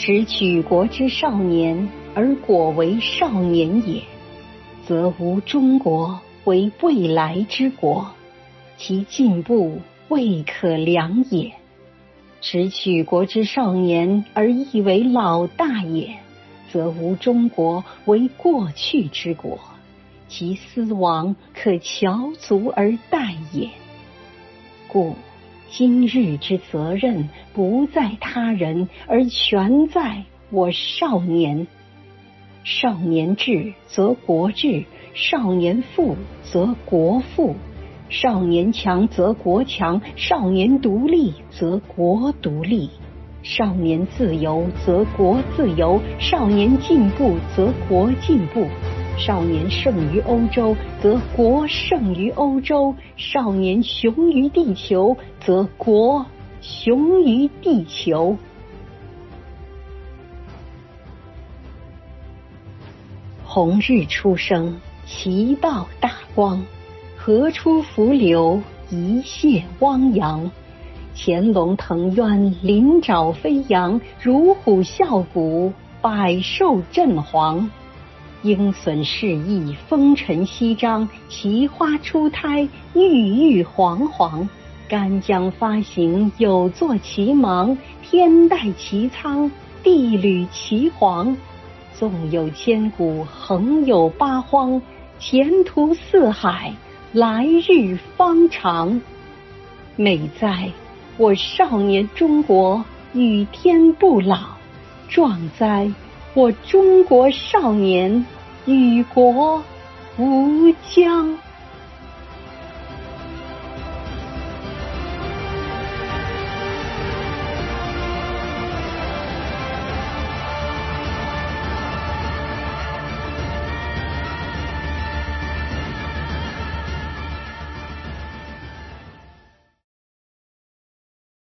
使举国之少年而果为少年也，则无中国为未来之国，其进步未可量也；使举国之少年而亦为老大也，则无中国为过去之国，其思亡可翘足而待也。故。今日之责任不在他人，而全在我少年。少年智则国智，少年富则国富，少年强则国强，少年独立则国独立，少年自由则国自由，少年进步则国进步。少年胜于欧洲，则国胜于欧洲；少年雄于地球，则国雄于地球。红日初升，其道大光；河出伏流，一泻汪洋。潜龙腾渊，鳞爪飞扬；乳虎啸谷，百兽震惶。鹰隼试翼，风尘翕张；奇花初胎，郁郁皇皇。干将发行，有作其芒；天戴其苍，地履其黄。纵有千古，横有八荒。前途似海，来日方长。美哉，我少年中国与天不老；壮哉！我中国少年与国无疆。